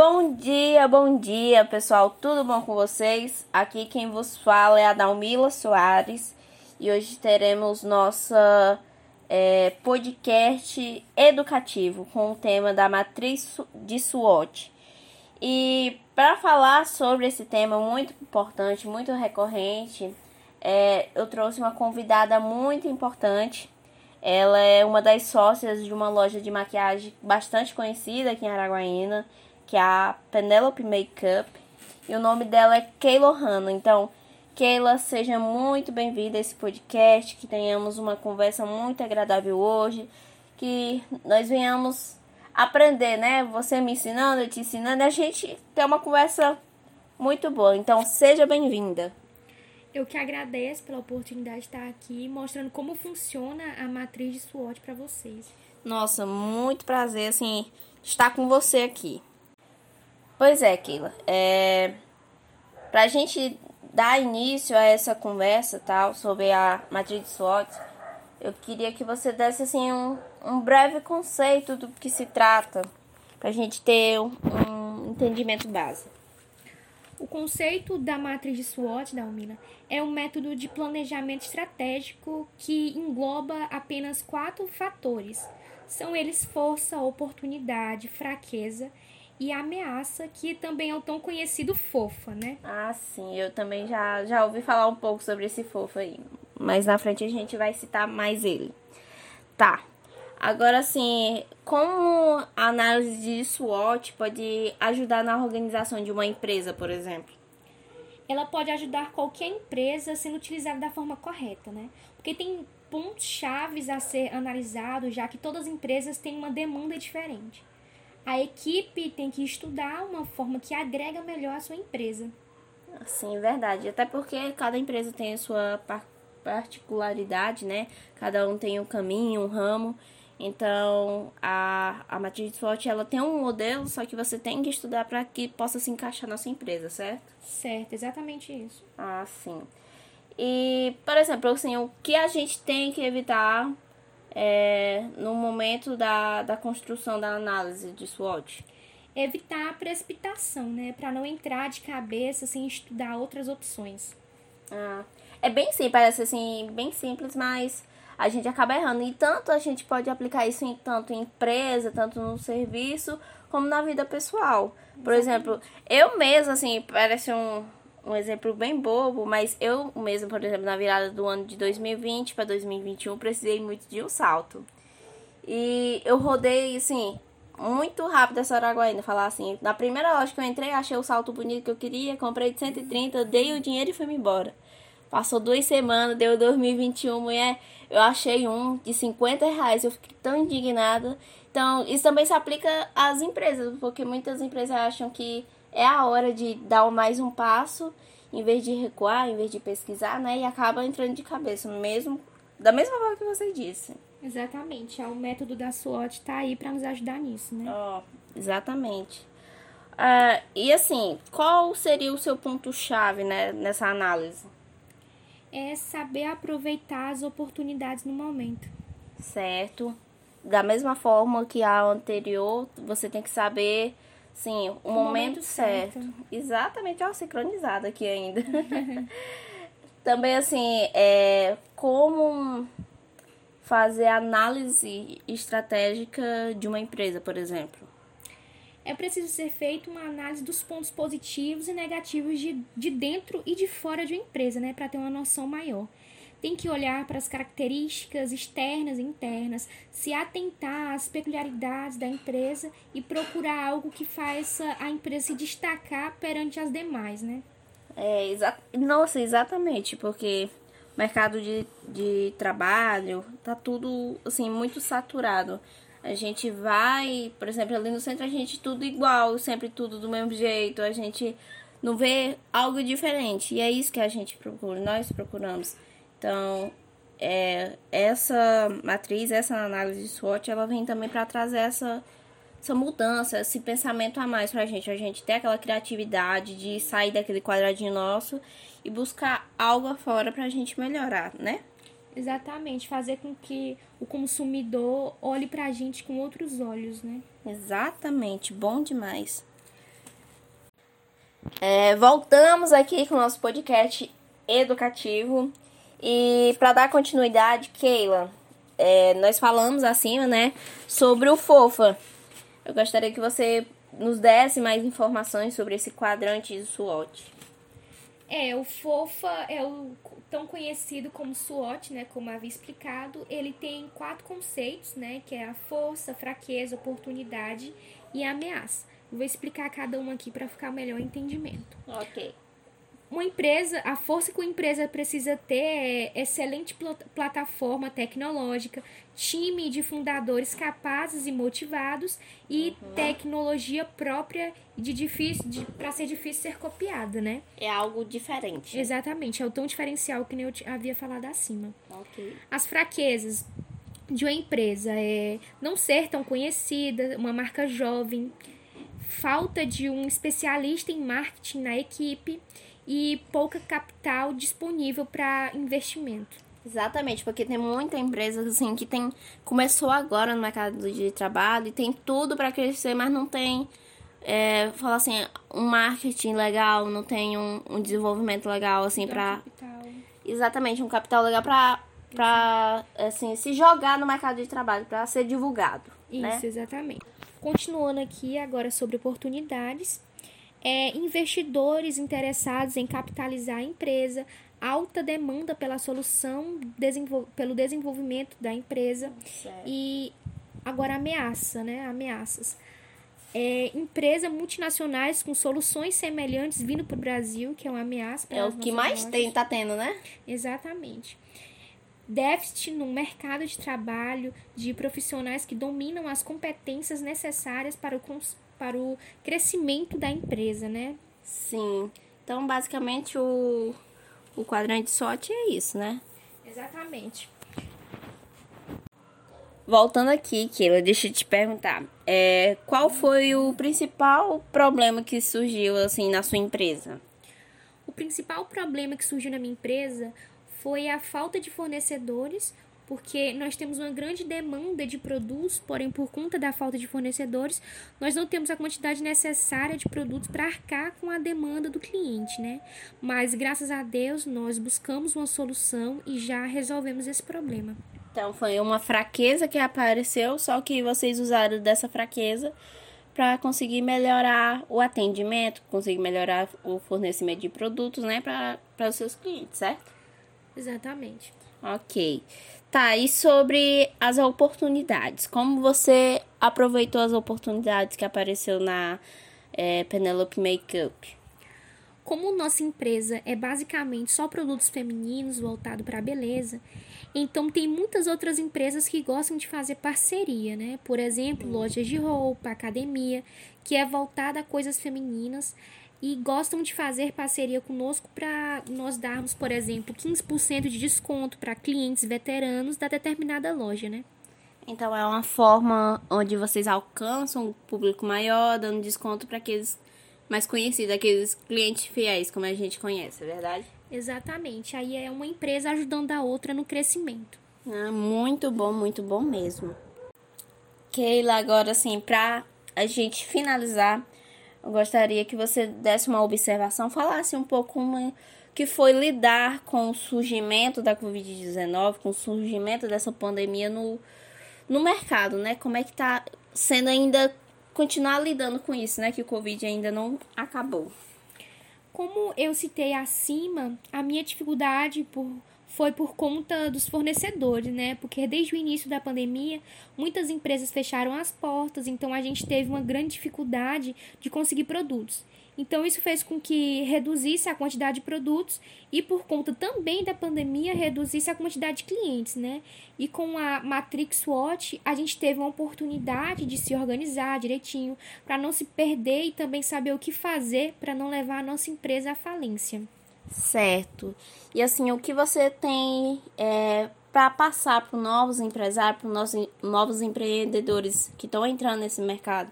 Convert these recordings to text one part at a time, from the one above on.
Bom dia, bom dia, pessoal. Tudo bom com vocês? Aqui quem vos fala é a Dalmila Soares e hoje teremos nossa é, podcast educativo com o tema da matriz de SWOT. E para falar sobre esse tema muito importante, muito recorrente, é, eu trouxe uma convidada muito importante. Ela é uma das sócias de uma loja de maquiagem bastante conhecida aqui em Araguaína que é a Penelope Makeup. E o nome dela é Keila Hanna. Então, Keila, seja muito bem-vinda a esse podcast. Que tenhamos uma conversa muito agradável hoje. Que nós venhamos aprender, né? Você me ensinando, eu te ensinando. E a gente ter uma conversa muito boa. Então, seja bem-vinda. Eu que agradeço pela oportunidade de estar aqui mostrando como funciona a matriz de SWOT para vocês. Nossa, muito prazer, assim, estar com você aqui. Pois é, Keila. É... Para a gente dar início a essa conversa tal sobre a matriz de SWOT, eu queria que você desse assim um, um breve conceito do que se trata, para a gente ter um, um entendimento básico. O conceito da matriz de SWOT, da Almina, é um método de planejamento estratégico que engloba apenas quatro fatores. São eles força, oportunidade, fraqueza e ameaça, que também é o tão conhecido fofa, né? Ah, sim, eu também já, já ouvi falar um pouco sobre esse fofa aí. Mas na frente a gente vai citar mais ele. Tá. Agora sim, como a análise de SWOT pode ajudar na organização de uma empresa, por exemplo? Ela pode ajudar qualquer empresa sendo utilizada da forma correta, né? Porque tem pontos chaves a ser analisados, já que todas as empresas têm uma demanda diferente a equipe tem que estudar uma forma que agrega melhor a sua empresa. Sim, verdade. Até porque cada empresa tem a sua particularidade, né? Cada um tem um caminho, um ramo. Então, a, a matriz de SWOT, ela tem um modelo, só que você tem que estudar para que possa se encaixar na sua empresa, certo? Certo, exatamente isso. Ah, sim. E, por exemplo, assim, o que a gente tem que evitar é, no momento da, da construção da análise de SWOT? Evitar a precipitação, né? Para não entrar de cabeça sem estudar outras opções. Ah, é bem simples, parece assim, bem simples, mas a gente acaba errando. E tanto a gente pode aplicar isso em tanto em empresa, tanto no serviço, como na vida pessoal. Por Exatamente. exemplo, eu mesmo, assim, parece um, um exemplo bem bobo, mas eu mesmo, por exemplo, na virada do ano de 2020 para 2021, precisei muito de um salto. E eu rodei, assim, muito rápido essa Araguaína, falar assim, na primeira loja que eu entrei, achei o salto bonito que eu queria, comprei de 130, dei o dinheiro e fui-me embora. Passou duas semanas, deu 2021, mulher, eu achei um de 50 reais, eu fiquei tão indignada. Então, isso também se aplica às empresas, porque muitas empresas acham que é a hora de dar mais um passo, em vez de recuar, em vez de pesquisar, né? E acaba entrando de cabeça, mesmo da mesma forma que você disse. Exatamente. É o método da SWOT está aí para nos ajudar nisso, né? Oh, exatamente. Uh, e assim, qual seria o seu ponto-chave né, nessa análise? É saber aproveitar as oportunidades no momento. Certo. Da mesma forma que a anterior, você tem que saber Sim, o, o momento, momento certo. certo. Exatamente, ó, sincronizado aqui ainda. Também, assim, é como fazer análise estratégica de uma empresa, por exemplo. É preciso ser feita uma análise dos pontos positivos e negativos de, de dentro e de fora de uma empresa, né, para ter uma noção maior tem que olhar para as características externas e internas, se atentar às peculiaridades da empresa e procurar algo que faça a empresa se destacar perante as demais, né? É, exa nossa, exatamente, porque mercado de, de trabalho tá tudo, assim, muito saturado. A gente vai, por exemplo, ali no centro a gente tudo igual, sempre tudo do mesmo jeito, a gente não vê algo diferente. E é isso que a gente procura, nós procuramos. Então, é, essa matriz, essa análise de SWOT, ela vem também para trazer essa, essa mudança, esse pensamento a mais para a gente. A gente ter aquela criatividade de sair daquele quadradinho nosso e buscar algo fora para a gente melhorar, né? Exatamente, fazer com que o consumidor olhe para a gente com outros olhos, né? Exatamente, bom demais. É, voltamos aqui com o nosso podcast educativo. E para dar continuidade, Keila, é, nós falamos acima, né, sobre o FOFA. Eu gostaria que você nos desse mais informações sobre esse quadrante de SWOT. É, o FOFA é o tão conhecido como SWOT, né, como havia explicado. Ele tem quatro conceitos, né, que é a força, fraqueza, oportunidade e ameaça. vou explicar cada um aqui para ficar melhor entendimento. Ok uma empresa, a força que uma empresa precisa ter é excelente plataforma tecnológica, time de fundadores capazes e motivados e uhum. tecnologia própria de difícil para ser difícil ser copiada, né? É algo diferente. Exatamente, é o tão diferencial que eu havia falado acima. Okay. As fraquezas de uma empresa é não ser tão conhecida, uma marca jovem, falta de um especialista em marketing na equipe e pouca capital disponível para investimento. Exatamente, porque tem muita empresa assim que tem começou agora no mercado de trabalho e tem tudo para crescer, mas não tem é, falar assim, um marketing legal, não tem um, um desenvolvimento legal assim para Exatamente, um capital legal para para assim se jogar no mercado de trabalho, para ser divulgado, Isso, né? exatamente. Continuando aqui agora sobre oportunidades, é, investidores interessados em capitalizar a empresa, alta demanda pela solução, desenvol pelo desenvolvimento da empresa certo. e agora ameaça, né? Ameaças. É, empresas multinacionais com soluções semelhantes vindo para o Brasil, que é uma ameaça. É o que mais lojas. tem, tá tendo, né? Exatamente. Déficit no mercado de trabalho de profissionais que dominam as competências necessárias para o para o crescimento da empresa, né? Sim. Então, basicamente, o, o quadrante SWOT é isso, né? Exatamente. Voltando aqui, Keila, deixa eu te perguntar. É, qual foi o principal problema que surgiu, assim, na sua empresa? O principal problema que surgiu na minha empresa foi a falta de fornecedores porque nós temos uma grande demanda de produtos, porém, por conta da falta de fornecedores, nós não temos a quantidade necessária de produtos para arcar com a demanda do cliente, né? Mas, graças a Deus, nós buscamos uma solução e já resolvemos esse problema. Então, foi uma fraqueza que apareceu, só que vocês usaram dessa fraqueza para conseguir melhorar o atendimento, conseguir melhorar o fornecimento de produtos, né, para os seus clientes, certo? Exatamente. Ok. Tá, e sobre as oportunidades? Como você aproveitou as oportunidades que apareceu na é, Penelope Makeup? Como nossa empresa é basicamente só produtos femininos voltado para a beleza, então tem muitas outras empresas que gostam de fazer parceria, né? Por exemplo, lojas de roupa, academia, que é voltada a coisas femininas e gostam de fazer parceria conosco para nós darmos, por exemplo, 15% de desconto para clientes veteranos da determinada loja, né? Então é uma forma onde vocês alcançam um público maior, dando desconto para aqueles mais conhecidos, aqueles clientes fiéis, como a gente conhece, é verdade? Exatamente. Aí é uma empresa ajudando a outra no crescimento. Ah, muito bom, muito bom mesmo. Keila, agora assim, para a gente finalizar, eu gostaria que você desse uma observação, falasse um pouco como que foi lidar com o surgimento da Covid-19, com o surgimento dessa pandemia no, no mercado, né? Como é que tá sendo ainda continuar lidando com isso, né? Que o Covid ainda não acabou. Como eu citei acima, a minha dificuldade por foi por conta dos fornecedores, né? Porque desde o início da pandemia, muitas empresas fecharam as portas, então a gente teve uma grande dificuldade de conseguir produtos. Então isso fez com que reduzisse a quantidade de produtos e por conta também da pandemia reduzisse a quantidade de clientes, né? E com a Matrix Watch, a gente teve uma oportunidade de se organizar direitinho para não se perder e também saber o que fazer para não levar a nossa empresa à falência. Certo. E assim, o que você tem é, para passar para novos empresários, para novos, novos empreendedores que estão entrando nesse mercado?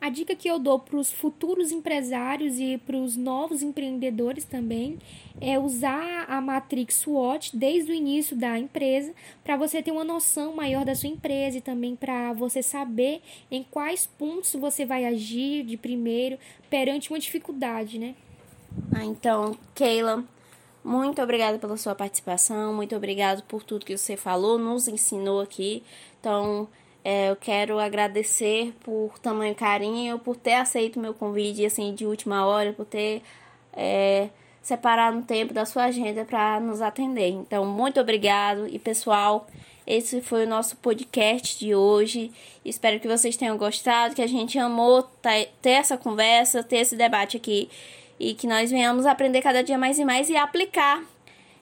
A dica que eu dou para os futuros empresários e para os novos empreendedores também é usar a Matrix SWOT desde o início da empresa para você ter uma noção maior da sua empresa e também para você saber em quais pontos você vai agir de primeiro perante uma dificuldade, né? Ah, então, Keila, muito obrigada pela sua participação, muito obrigado por tudo que você falou, nos ensinou aqui. Então, é, eu quero agradecer por tamanho carinho, por ter aceito meu convite assim de última hora, por ter é, separado um tempo da sua agenda para nos atender. Então, muito obrigado e pessoal, esse foi o nosso podcast de hoje. Espero que vocês tenham gostado, que a gente amou ter essa conversa, ter esse debate aqui e que nós venhamos aprender cada dia mais e mais e aplicar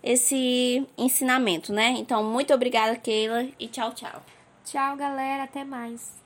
esse ensinamento, né? Então, muito obrigada, Keila, e tchau, tchau. Tchau, galera. Até mais.